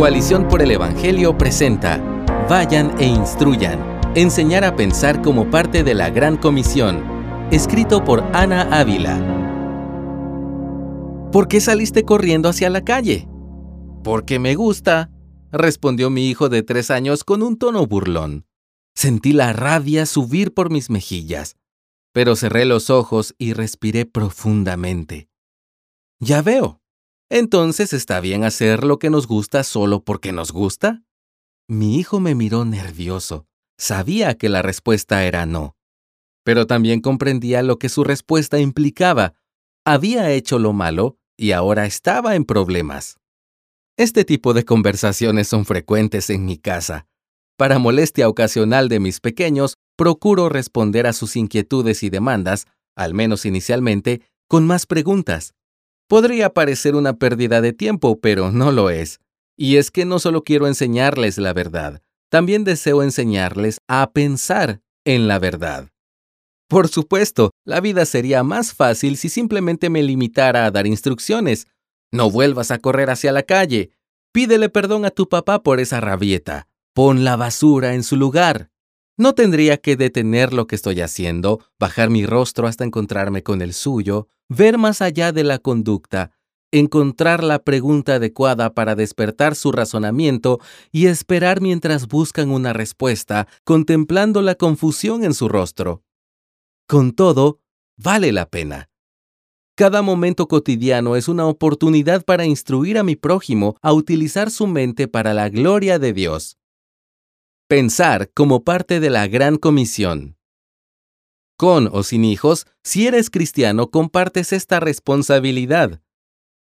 Coalición por el Evangelio presenta Vayan e Instruyan. Enseñar a pensar como parte de la Gran Comisión. Escrito por Ana Ávila. ¿Por qué saliste corriendo hacia la calle? Porque me gusta, respondió mi hijo de tres años con un tono burlón. Sentí la rabia subir por mis mejillas, pero cerré los ojos y respiré profundamente. Ya veo. Entonces está bien hacer lo que nos gusta solo porque nos gusta. Mi hijo me miró nervioso. Sabía que la respuesta era no. Pero también comprendía lo que su respuesta implicaba. Había hecho lo malo y ahora estaba en problemas. Este tipo de conversaciones son frecuentes en mi casa. Para molestia ocasional de mis pequeños, procuro responder a sus inquietudes y demandas, al menos inicialmente, con más preguntas. Podría parecer una pérdida de tiempo, pero no lo es. Y es que no solo quiero enseñarles la verdad, también deseo enseñarles a pensar en la verdad. Por supuesto, la vida sería más fácil si simplemente me limitara a dar instrucciones. No vuelvas a correr hacia la calle. Pídele perdón a tu papá por esa rabieta. Pon la basura en su lugar. No tendría que detener lo que estoy haciendo, bajar mi rostro hasta encontrarme con el suyo, ver más allá de la conducta, encontrar la pregunta adecuada para despertar su razonamiento y esperar mientras buscan una respuesta, contemplando la confusión en su rostro. Con todo, vale la pena. Cada momento cotidiano es una oportunidad para instruir a mi prójimo a utilizar su mente para la gloria de Dios. Pensar como parte de la Gran Comisión. Con o sin hijos, si eres cristiano, compartes esta responsabilidad.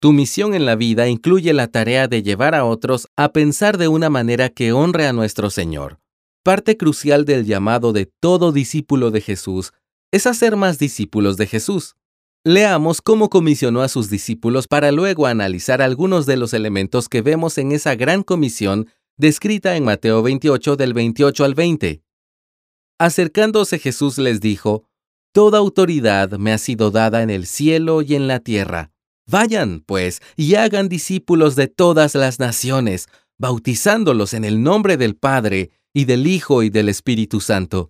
Tu misión en la vida incluye la tarea de llevar a otros a pensar de una manera que honre a nuestro Señor. Parte crucial del llamado de todo discípulo de Jesús es hacer más discípulos de Jesús. Leamos cómo comisionó a sus discípulos para luego analizar algunos de los elementos que vemos en esa gran comisión descrita en Mateo 28 del 28 al 20. Acercándose Jesús les dijo, Toda autoridad me ha sido dada en el cielo y en la tierra. Vayan, pues, y hagan discípulos de todas las naciones, bautizándolos en el nombre del Padre, y del Hijo y del Espíritu Santo,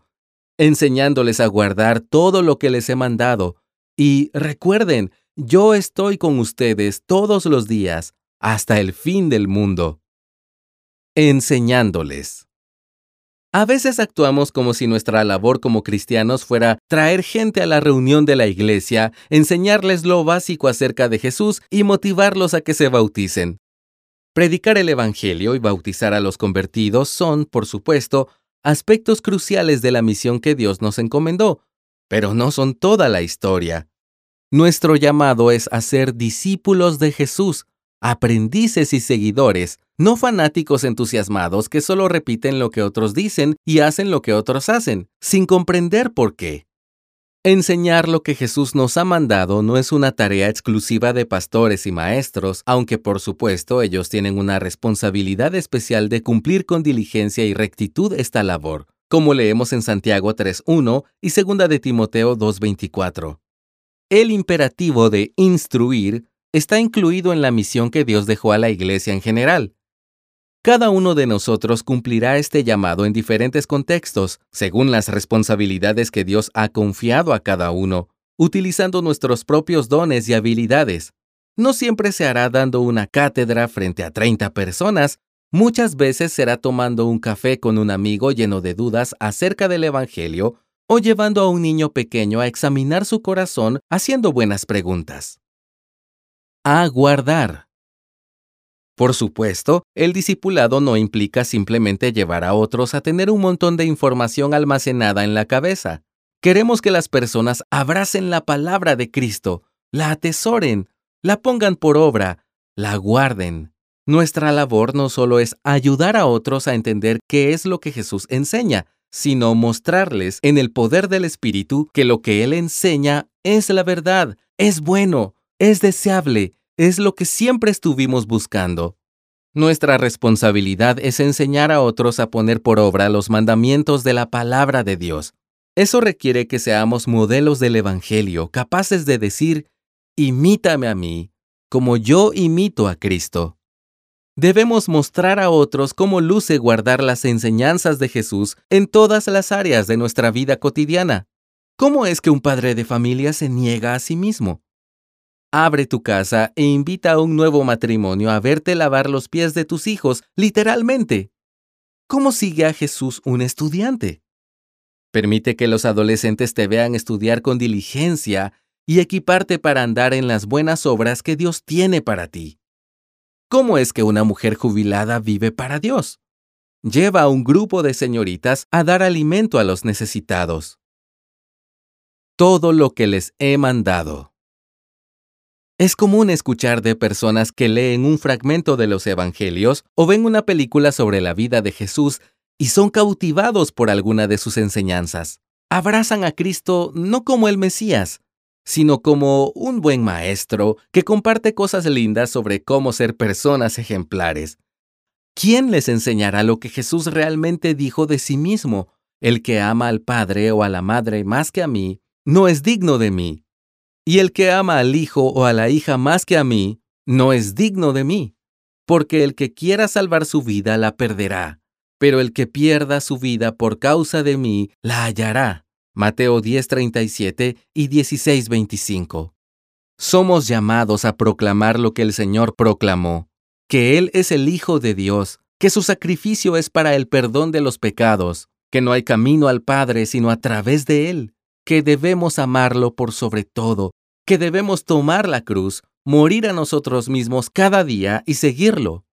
enseñándoles a guardar todo lo que les he mandado. Y recuerden, yo estoy con ustedes todos los días, hasta el fin del mundo. Enseñándoles. A veces actuamos como si nuestra labor como cristianos fuera traer gente a la reunión de la iglesia, enseñarles lo básico acerca de Jesús y motivarlos a que se bauticen. Predicar el Evangelio y bautizar a los convertidos son, por supuesto, aspectos cruciales de la misión que Dios nos encomendó, pero no son toda la historia. Nuestro llamado es a ser discípulos de Jesús, aprendices y seguidores, no fanáticos entusiasmados que solo repiten lo que otros dicen y hacen lo que otros hacen, sin comprender por qué. Enseñar lo que Jesús nos ha mandado no es una tarea exclusiva de pastores y maestros, aunque por supuesto ellos tienen una responsabilidad especial de cumplir con diligencia y rectitud esta labor, como leemos en Santiago 3.1 y 2 de Timoteo 2.24. El imperativo de instruir está incluido en la misión que Dios dejó a la Iglesia en general. Cada uno de nosotros cumplirá este llamado en diferentes contextos, según las responsabilidades que Dios ha confiado a cada uno, utilizando nuestros propios dones y habilidades. No siempre se hará dando una cátedra frente a 30 personas, muchas veces será tomando un café con un amigo lleno de dudas acerca del Evangelio o llevando a un niño pequeño a examinar su corazón haciendo buenas preguntas. Aguardar. Por supuesto, el discipulado no implica simplemente llevar a otros a tener un montón de información almacenada en la cabeza. Queremos que las personas abracen la palabra de Cristo, la atesoren, la pongan por obra, la guarden. Nuestra labor no solo es ayudar a otros a entender qué es lo que Jesús enseña, sino mostrarles en el poder del Espíritu que lo que Él enseña es la verdad, es bueno, es deseable, es lo que siempre estuvimos buscando. Nuestra responsabilidad es enseñar a otros a poner por obra los mandamientos de la palabra de Dios. Eso requiere que seamos modelos del Evangelio, capaces de decir, imítame a mí, como yo imito a Cristo. Debemos mostrar a otros cómo luce guardar las enseñanzas de Jesús en todas las áreas de nuestra vida cotidiana. ¿Cómo es que un padre de familia se niega a sí mismo? Abre tu casa e invita a un nuevo matrimonio a verte lavar los pies de tus hijos, literalmente. ¿Cómo sigue a Jesús un estudiante? Permite que los adolescentes te vean estudiar con diligencia y equiparte para andar en las buenas obras que Dios tiene para ti. ¿Cómo es que una mujer jubilada vive para Dios? Lleva a un grupo de señoritas a dar alimento a los necesitados. Todo lo que les he mandado. Es común escuchar de personas que leen un fragmento de los Evangelios o ven una película sobre la vida de Jesús y son cautivados por alguna de sus enseñanzas. Abrazan a Cristo no como el Mesías, sino como un buen maestro que comparte cosas lindas sobre cómo ser personas ejemplares. ¿Quién les enseñará lo que Jesús realmente dijo de sí mismo? El que ama al Padre o a la Madre más que a mí, no es digno de mí. Y el que ama al Hijo o a la hija más que a mí, no es digno de mí. Porque el que quiera salvar su vida la perderá, pero el que pierda su vida por causa de mí la hallará. Mateo 10:37 y 16:25. Somos llamados a proclamar lo que el Señor proclamó, que Él es el Hijo de Dios, que su sacrificio es para el perdón de los pecados, que no hay camino al Padre sino a través de Él, que debemos amarlo por sobre todo, que debemos tomar la cruz, morir a nosotros mismos cada día y seguirlo.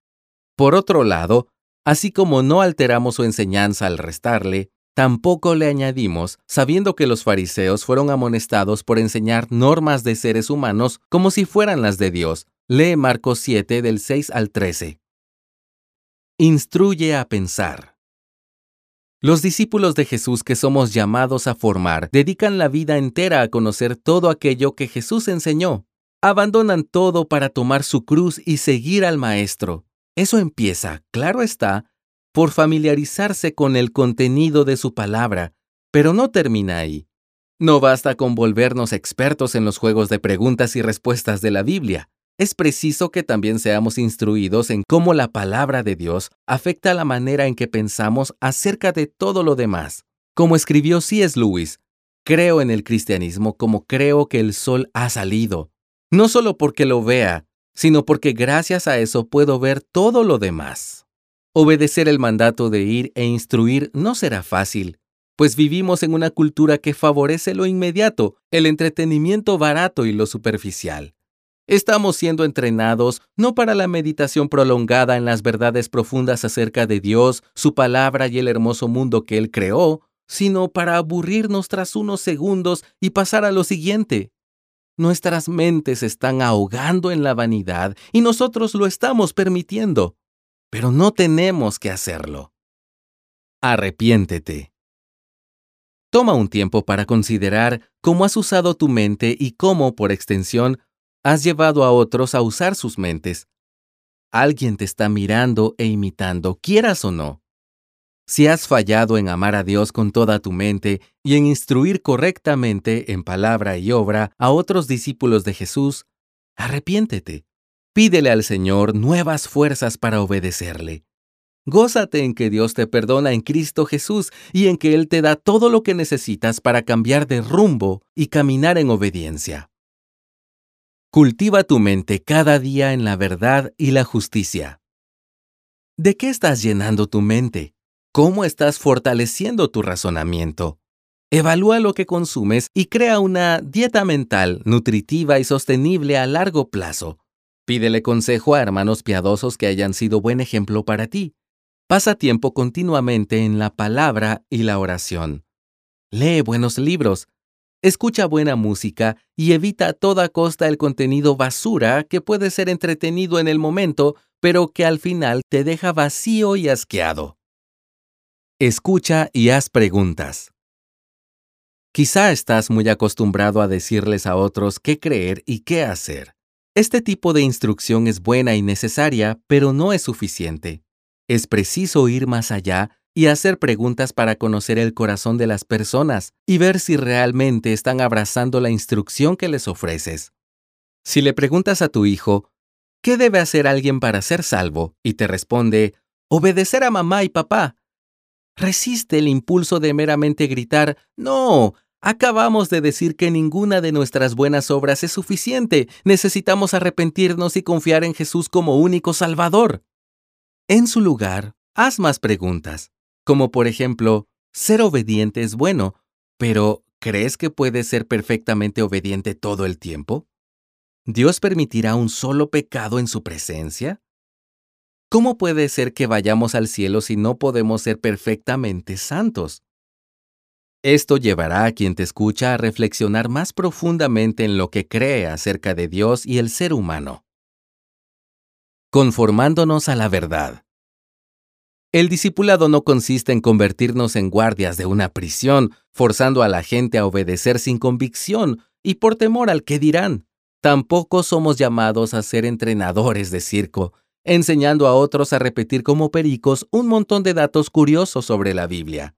Por otro lado, así como no alteramos su enseñanza al restarle, Tampoco le añadimos, sabiendo que los fariseos fueron amonestados por enseñar normas de seres humanos como si fueran las de Dios. Lee Marcos 7 del 6 al 13. Instruye a pensar. Los discípulos de Jesús que somos llamados a formar dedican la vida entera a conocer todo aquello que Jesús enseñó. Abandonan todo para tomar su cruz y seguir al Maestro. Eso empieza, claro está, por familiarizarse con el contenido de su palabra, pero no termina ahí. No basta con volvernos expertos en los juegos de preguntas y respuestas de la Biblia. Es preciso que también seamos instruidos en cómo la palabra de Dios afecta la manera en que pensamos acerca de todo lo demás. Como escribió C.S. Lewis, creo en el cristianismo como creo que el sol ha salido, no solo porque lo vea, sino porque gracias a eso puedo ver todo lo demás. Obedecer el mandato de ir e instruir no será fácil, pues vivimos en una cultura que favorece lo inmediato, el entretenimiento barato y lo superficial. Estamos siendo entrenados no para la meditación prolongada en las verdades profundas acerca de Dios, su palabra y el hermoso mundo que Él creó, sino para aburrirnos tras unos segundos y pasar a lo siguiente. Nuestras mentes están ahogando en la vanidad y nosotros lo estamos permitiendo pero no tenemos que hacerlo. Arrepiéntete. Toma un tiempo para considerar cómo has usado tu mente y cómo, por extensión, has llevado a otros a usar sus mentes. Alguien te está mirando e imitando, quieras o no. Si has fallado en amar a Dios con toda tu mente y en instruir correctamente en palabra y obra a otros discípulos de Jesús, arrepiéntete. Pídele al Señor nuevas fuerzas para obedecerle. Gózate en que Dios te perdona en Cristo Jesús y en que Él te da todo lo que necesitas para cambiar de rumbo y caminar en obediencia. Cultiva tu mente cada día en la verdad y la justicia. ¿De qué estás llenando tu mente? ¿Cómo estás fortaleciendo tu razonamiento? Evalúa lo que consumes y crea una dieta mental nutritiva y sostenible a largo plazo Pídele consejo a hermanos piadosos que hayan sido buen ejemplo para ti. Pasa tiempo continuamente en la palabra y la oración. Lee buenos libros. Escucha buena música y evita a toda costa el contenido basura que puede ser entretenido en el momento, pero que al final te deja vacío y asqueado. Escucha y haz preguntas. Quizá estás muy acostumbrado a decirles a otros qué creer y qué hacer. Este tipo de instrucción es buena y necesaria, pero no es suficiente. Es preciso ir más allá y hacer preguntas para conocer el corazón de las personas y ver si realmente están abrazando la instrucción que les ofreces. Si le preguntas a tu hijo, ¿qué debe hacer alguien para ser salvo? Y te responde, obedecer a mamá y papá. Resiste el impulso de meramente gritar, no, acabamos de decir que ninguna de nuestras buenas obras es suficiente, necesitamos arrepentirnos y confiar en Jesús como único Salvador. En su lugar, haz más preguntas, como por ejemplo, ser obediente es bueno, pero ¿crees que puedes ser perfectamente obediente todo el tiempo? ¿Dios permitirá un solo pecado en su presencia? ¿Cómo puede ser que vayamos al cielo si no podemos ser perfectamente santos? Esto llevará a quien te escucha a reflexionar más profundamente en lo que cree acerca de Dios y el ser humano. Conformándonos a la verdad. El discipulado no consiste en convertirnos en guardias de una prisión, forzando a la gente a obedecer sin convicción y por temor al que dirán. Tampoco somos llamados a ser entrenadores de circo, enseñando a otros a repetir como pericos un montón de datos curiosos sobre la Biblia.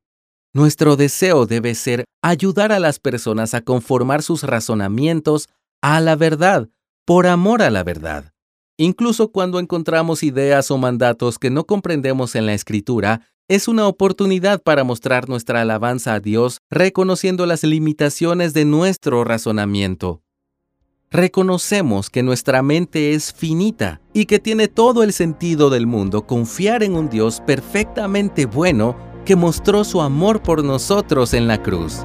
Nuestro deseo debe ser ayudar a las personas a conformar sus razonamientos a la verdad, por amor a la verdad. Incluso cuando encontramos ideas o mandatos que no comprendemos en la escritura, es una oportunidad para mostrar nuestra alabanza a Dios reconociendo las limitaciones de nuestro razonamiento reconocemos que nuestra mente es finita y que tiene todo el sentido del mundo confiar en un Dios perfectamente bueno que mostró su amor por nosotros en la cruz.